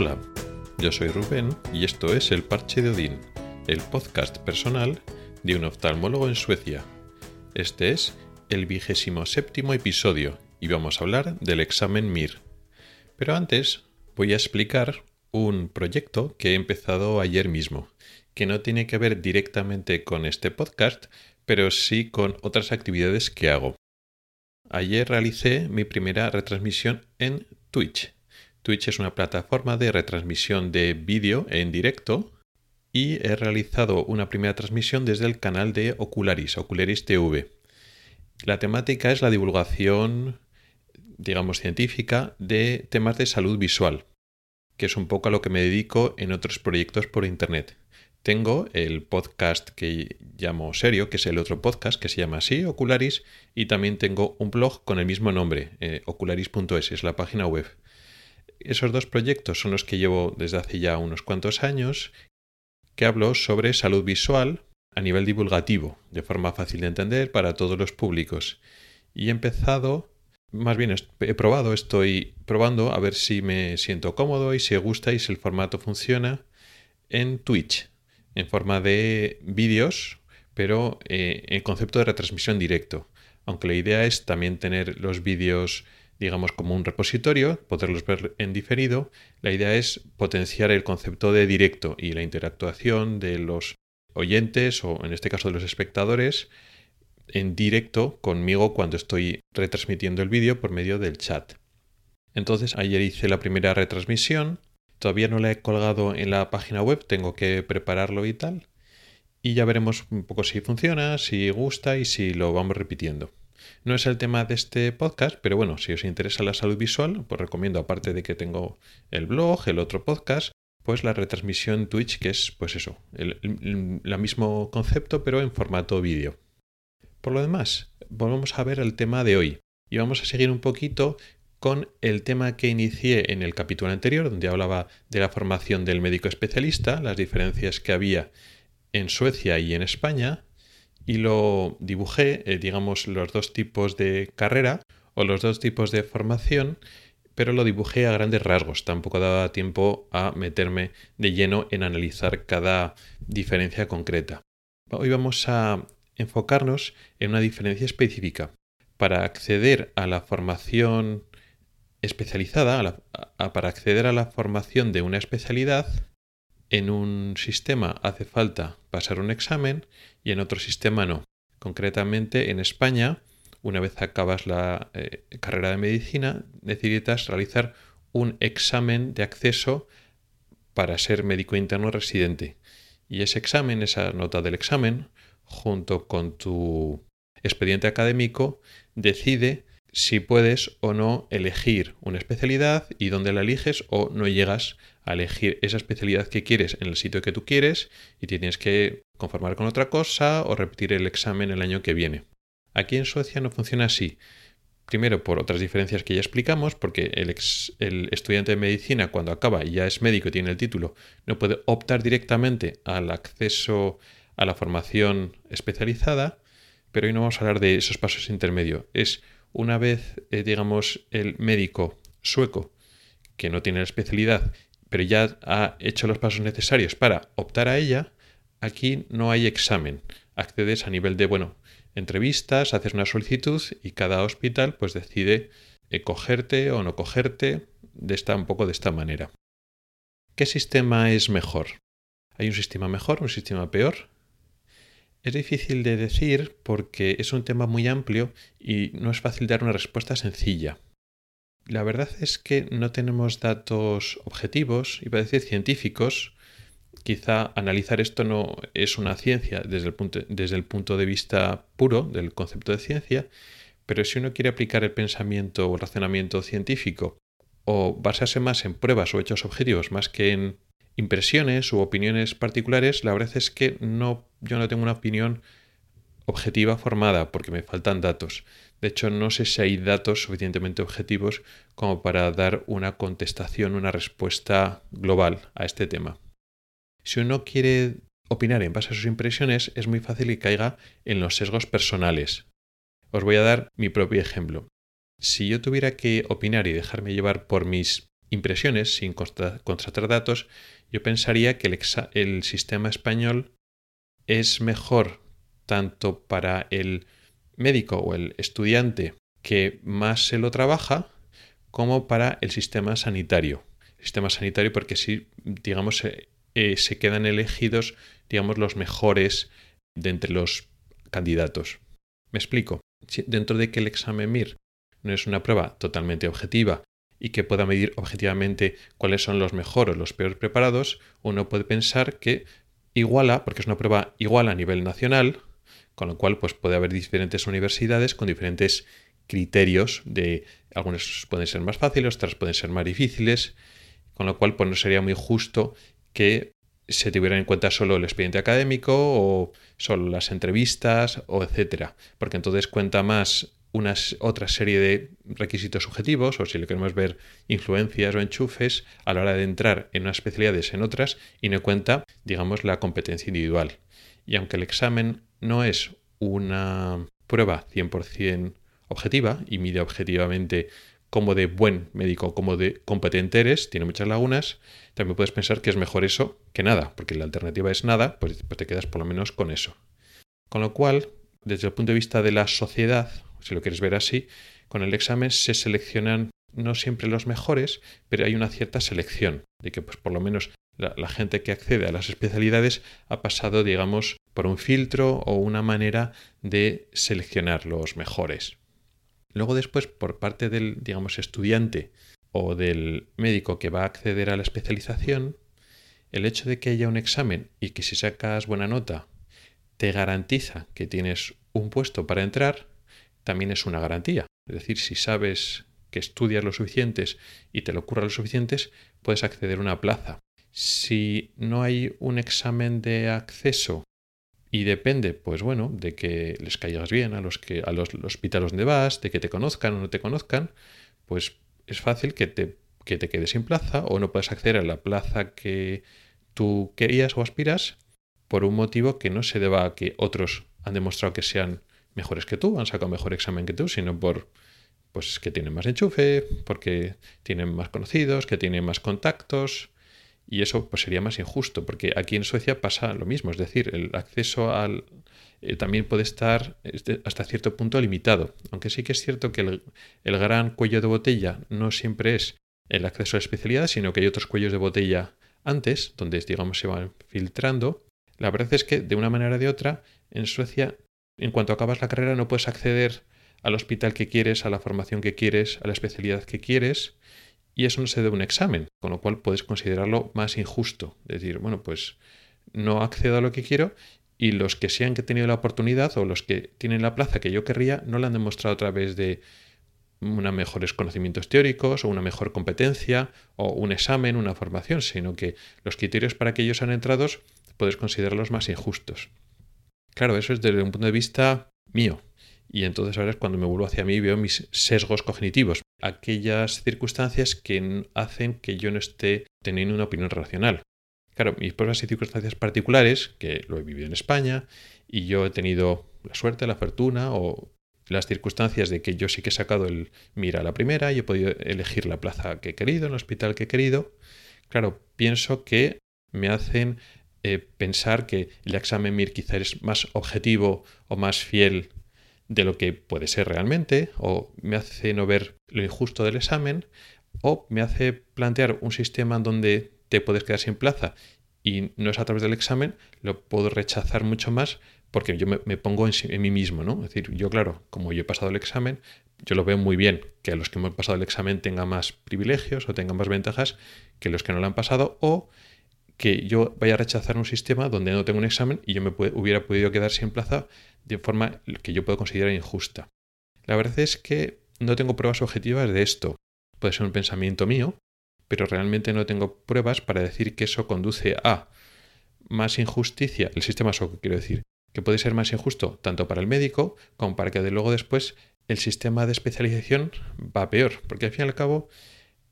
Hola, yo soy Rubén y esto es El Parche de Odín, el podcast personal de un oftalmólogo en Suecia. Este es el vigésimo séptimo episodio y vamos a hablar del examen MIR. Pero antes voy a explicar un proyecto que he empezado ayer mismo, que no tiene que ver directamente con este podcast, pero sí con otras actividades que hago. Ayer realicé mi primera retransmisión en Twitch. Twitch es una plataforma de retransmisión de vídeo en directo y he realizado una primera transmisión desde el canal de Ocularis, Ocularis TV. La temática es la divulgación, digamos, científica de temas de salud visual, que es un poco a lo que me dedico en otros proyectos por Internet. Tengo el podcast que llamo Serio, que es el otro podcast que se llama así, Ocularis, y también tengo un blog con el mismo nombre, eh, ocularis.es, es la página web. Esos dos proyectos son los que llevo desde hace ya unos cuantos años, que hablo sobre salud visual a nivel divulgativo, de forma fácil de entender para todos los públicos. Y he empezado, más bien he probado, estoy probando a ver si me siento cómodo y si gusta y si el formato funciona en Twitch, en forma de vídeos, pero eh, en concepto de retransmisión directo. Aunque la idea es también tener los vídeos digamos, como un repositorio, poderlos ver en diferido. La idea es potenciar el concepto de directo y la interactuación de los oyentes o en este caso de los espectadores en directo conmigo cuando estoy retransmitiendo el vídeo por medio del chat. Entonces ayer hice la primera retransmisión, todavía no la he colgado en la página web, tengo que prepararlo y tal, y ya veremos un poco si funciona, si gusta y si lo vamos repitiendo. No es el tema de este podcast, pero bueno, si os interesa la salud visual, pues recomiendo, aparte de que tengo el blog, el otro podcast, pues la retransmisión Twitch, que es pues eso, el, mismo concepto, pero en formato vídeo. Por lo demás, volvemos a ver el tema de hoy. Y vamos a seguir un poquito con el tema que inicié en el capítulo anterior, donde hablaba de la formación del médico especialista, las diferencias que había en Suecia y en España, y lo dibujé, eh, digamos, los dos tipos de carrera o los dos tipos de formación, pero lo dibujé a grandes rasgos. Tampoco daba tiempo a meterme de lleno en analizar cada diferencia concreta. Hoy vamos a enfocarnos en una diferencia específica. Para acceder a la formación especializada, para acceder a la formación de una especialidad, en un sistema hace falta pasar un examen y en otro sistema no. Concretamente en España, una vez acabas la eh, carrera de medicina, necesitas realizar un examen de acceso para ser médico interno residente. Y ese examen, esa nota del examen, junto con tu expediente académico, decide si puedes o no elegir una especialidad y dónde la eliges o no llegas a elegir esa especialidad que quieres en el sitio que tú quieres y tienes que conformar con otra cosa o repetir el examen el año que viene. Aquí en Suecia no funciona así. Primero, por otras diferencias que ya explicamos, porque el, estudiante de medicina cuando acaba y ya es médico y tiene el título, no puede optar directamente al acceso a la formación especializada, pero hoy no vamos a hablar de esos pasos intermedios. Es una vez, eh, digamos, el médico sueco, que no tiene la especialidad, pero ya ha hecho los pasos necesarios para optar a ella, aquí no hay examen. Accedes a nivel de, bueno, entrevistas, haces una solicitud y cada hospital pues decide eh, cogerte o no cogerte de esta, un poco de esta manera. ¿Qué sistema es mejor? ¿Hay un sistema mejor, un sistema peor? Es difícil de decir porque es un tema muy amplio y no es fácil dar una respuesta sencilla. La verdad es que no tenemos datos objetivos, iba a decir científicos. Quizá analizar esto no es una ciencia desde el punto, desde el punto de vista puro del concepto de ciencia, pero si uno quiere aplicar el pensamiento o el razonamiento científico o basarse más en pruebas o hechos objetivos más que en impresiones u opiniones particulares, la verdad es que no, yo no tengo una opinión objetiva formada porque me faltan datos. De hecho, no sé si hay datos suficientemente objetivos como para dar una contestación, una respuesta global a este tema. Si uno quiere opinar en base a sus impresiones, es muy fácil que caiga en los sesgos personales. Os voy a dar mi propio ejemplo. Si yo tuviera que opinar y dejarme llevar por mis impresiones, sin contratar datos, yo pensaría que el, sistema español es mejor tanto para el médico o el estudiante que más se lo trabaja, como para el sistema sanitario. Sistema sanitario porque si, digamos, eh, se quedan elegidos, digamos, los mejores de entre los candidatos. Me explico. dentro de que el examen MIR no es una prueba totalmente objetiva y que pueda medir objetivamente cuáles son los mejores o los peores preparados, uno puede pensar que iguala, porque es una prueba igual a nivel nacional, con lo cual pues puede haber diferentes universidades con diferentes criterios de algunos pueden ser más fáciles, otras pueden ser más difíciles, con lo cual pues no sería muy justo que se tuviera en cuenta solo el expediente académico o solo las entrevistas o etcétera, porque entonces cuenta más una otra serie de requisitos subjetivos, o si le queremos ver influencias o enchufes, a la hora de entrar en unas especialidades en otras, y no cuenta, digamos, la competencia individual. Y aunque el examen no es una prueba 100% objetiva y mide objetivamente como de buen médico, como de competente eres, tiene muchas lagunas, también puedes pensar que es mejor eso que nada, porque la alternativa es nada, pues, pues te quedas por lo menos con eso. Con lo cual, desde el punto de vista de la sociedad, si lo quieres ver así, con el examen se seleccionan no siempre los mejores, pero hay una cierta selección de que pues por lo menos la, gente que accede a las especialidades ha pasado, digamos, por un filtro o una manera de seleccionar los mejores. Luego después, por parte del, digamos, estudiante o del médico que va a acceder a la especialización, el hecho de que haya un examen y que si sacas buena nota te garantiza que tienes un puesto para entrar, también es una garantía. Es decir, si sabes que estudias lo suficientes y te lo ocurra lo suficientes, puedes acceder a una plaza. Si no hay un examen de acceso y depende, pues bueno, de que les caigas bien a los que a los, hospitales donde vas, de que te conozcan o no te conozcan, pues es fácil que te, que te quedes sin plaza o no puedes acceder a la plaza que tú querías o aspiras por un motivo que no se deba a que otros han demostrado que sean mejores que tú, han sacado mejor examen que tú, sino por pues que tienen más enchufe, porque tienen más conocidos, que tienen más contactos, y eso pues sería más injusto, porque aquí en Suecia pasa lo mismo, es decir, el acceso al eh, también puede estar este, hasta cierto punto limitado, aunque sí que es cierto que el, el gran cuello de botella no siempre es el acceso a la especialidad, sino que hay otros cuellos de botella antes, donde digamos se van filtrando. La verdad es que de una manera o de otra en Suecia en cuanto acabas la carrera no puedes acceder al hospital que quieres, a la formación que quieres, a la especialidad que quieres, y eso no se debe un examen, con lo cual puedes considerarlo más injusto. Es decir, bueno, pues no accedo a lo que quiero y los que sean que he tenido la oportunidad o los que tienen la plaza que yo querría no la han demostrado a través de unos mejores conocimientos teóricos o una mejor competencia o un examen, una formación, sino que los criterios para que ellos han entrado puedes considerarlos más injustos. Claro, eso es desde un punto de vista mío. Y entonces ahora es cuando me vuelvo hacia mí y veo mis sesgos cognitivos, aquellas circunstancias que hacen que yo no esté teniendo una opinión racional. Claro, mis propias circunstancias particulares, que lo he vivido en España, y yo he tenido la suerte, la fortuna o las circunstancias de que yo sí que he sacado el mira a la primera y he podido elegir la plaza que he querido, el hospital que he querido. Claro, pienso que me hacen eh, pensar que el examen MIR quizá es más objetivo o más fiel de lo que puede ser realmente, o me hace no ver lo injusto del examen, o me hace plantear un sistema donde te puedes quedar sin plaza y no es a través del examen, lo puedo rechazar mucho más porque yo me, pongo en, mí mismo, ¿no? Es decir, yo claro, como yo he pasado el examen, yo lo veo muy bien que los que hemos pasado el examen tengan más privilegios o tengan más ventajas que los que no lo han pasado, o que yo vaya a rechazar un sistema donde no tengo un examen y yo me hubiera podido quedar sin plaza de forma que yo puedo considerar injusta. La verdad es que no tengo pruebas objetivas de esto. Puede ser un pensamiento mío, pero realmente no tengo pruebas para decir que eso conduce a más injusticia. El sistema SOC, quiero decir, que puede ser más injusto tanto para el médico como para que de luego después el sistema de especialización va peor, porque al fin y al cabo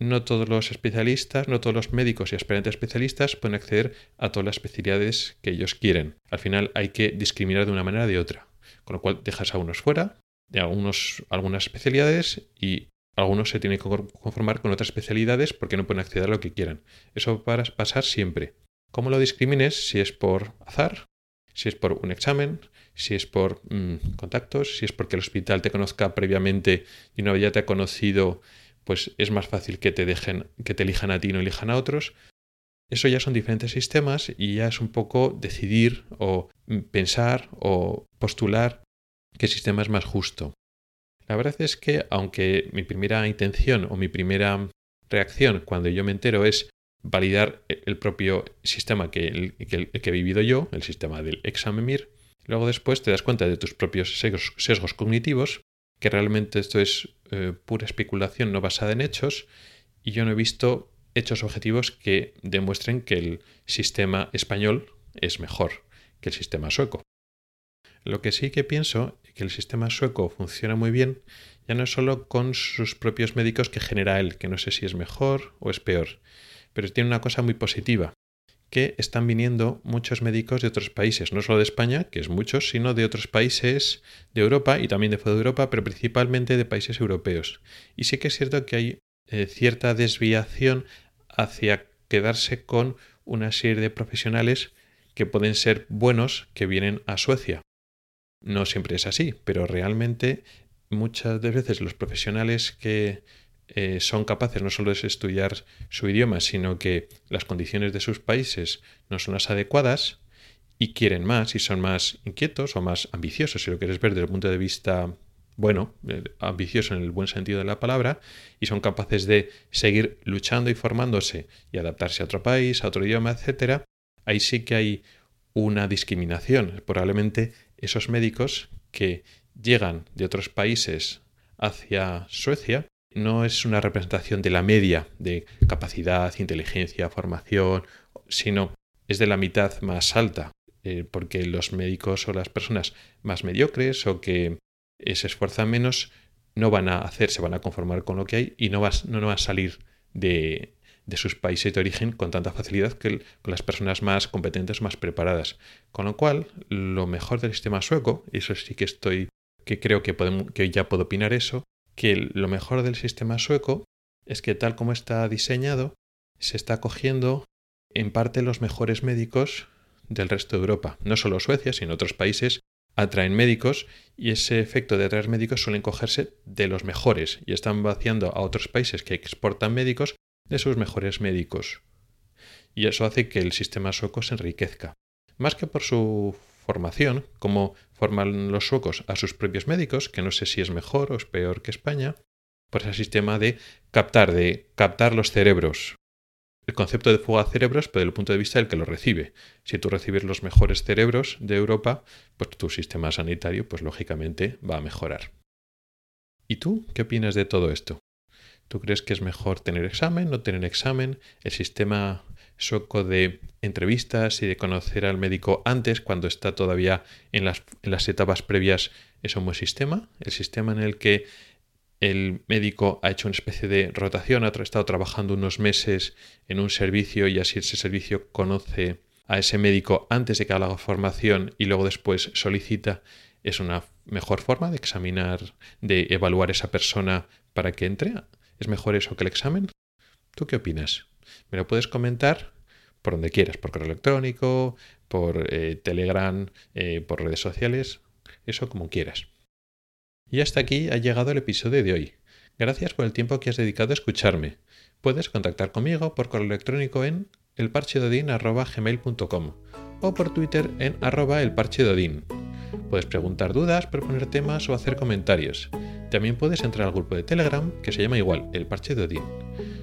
no todos los especialistas, no todos los médicos y aspirantes especialistas pueden acceder a todas las especialidades que ellos quieren. Al final hay que discriminar de una manera o de otra, con lo cual dejas a unos fuera de algunas especialidades y algunos se tienen que conformar con otras especialidades porque no pueden acceder a lo que quieran. Eso va a pasar siempre. ¿Cómo lo discrimines? Si es por azar, si es por un examen, si es por mm, contactos, si es porque el hospital te conozca previamente y no ya te ha conocido, pues es más fácil que te dejen, que te elijan a ti y no elijan a otros. Eso ya son diferentes sistemas y ya es un poco decidir o pensar o postular qué sistema es más justo. La verdad es que aunque mi primera intención o mi primera reacción cuando yo me entero es validar el propio sistema que, el, que, he vivido yo, el sistema del examen luego después te das cuenta de tus propios sesgos, cognitivos, que realmente esto es eh, pura especulación no basada en hechos, y yo no he visto hechos objetivos que demuestren que el sistema español es mejor que el sistema sueco. Lo que sí que pienso es que el sistema sueco funciona muy bien, ya no solo con sus propios médicos que genera él, que no sé si es mejor o es peor, pero tiene una cosa muy positiva, que están viniendo muchos médicos de otros países, no solo de España, que es muchos, sino de otros países de Europa y también de fuera de Europa, pero principalmente de países europeos. Y sí que es cierto que hay eh, cierta desviación hacia quedarse con una serie de profesionales que pueden ser buenos que vienen a Suecia. No siempre es así, pero realmente muchas veces los profesionales que eh, son capaces no solo de estudiar su idioma, sino que las condiciones de sus países no son las adecuadas y quieren más y son más inquietos o más ambiciosos, si lo quieres ver desde el punto de vista bueno, eh, ambicioso en el buen sentido de la palabra, y son capaces de seguir luchando y formándose y adaptarse a otro país, a otro idioma, etcétera, ahí sí que hay una discriminación. Probablemente esos médicos que llegan de otros países hacia Suecia no es una representación de la media de capacidad, inteligencia, formación, sino es de la mitad más alta, eh, porque los médicos o las personas más mediocres o que se esfuerzan menos no van a hacer, se van a conformar con lo que hay y no, no, van a salir de, de sus países de origen con tanta facilidad que con las personas más competentes, más preparadas. Con lo cual, lo mejor del sistema sueco, y eso sí que estoy, que creo que, podemos, que ya puedo opinar eso, que lo mejor del sistema sueco es que tal como está diseñado, se está cogiendo en parte los mejores médicos del resto de Europa. No solo Suecia, sino otros países atraen médicos y ese efecto de atraer médicos suelen cogerse de los mejores y están vaciando a otros países que exportan médicos de sus mejores médicos. Y eso hace que el sistema sueco se enriquezca. Más que por su formación, como forman los suecos a sus propios médicos, que no sé si es mejor o es peor que España, por ese sistema de captar, de captar los cerebros. El concepto de fuga de cerebros, pero desde el punto de vista del que lo recibe. Si tú recibes los mejores cerebros de Europa, pues tu sistema sanitario, pues lógicamente va a mejorar. ¿Y tú qué opinas de todo esto? ¿Tú crees que es mejor tener examen, no tener examen? ¿El sistema sueco de entrevistas y de conocer al médico antes, cuando está todavía en las, etapas previas, es un buen sistema? ¿El sistema en el que el médico ha hecho una especie de rotación, ha estado trabajando unos meses en un servicio y así ese servicio conoce a ese médico antes de que haga la formación y luego después solicita, es una mejor forma de examinar, de evaluar esa persona para que entre. ¿Es mejor eso que el examen? ¿Tú qué opinas? Me lo puedes comentar por donde quieras, por correo electrónico, por eh, Telegram, eh, por redes sociales, eso como quieras. Y hasta aquí ha llegado el episodio de hoy. Gracias por el tiempo que has dedicado a escucharme. Puedes contactar conmigo por correo electrónico en elparchedodin.gmail.com o por Twitter en arroba elparchedodin. Puedes preguntar dudas, proponer temas o hacer comentarios. También puedes entrar al grupo de Telegram que se llama igual, El Parche de Odín.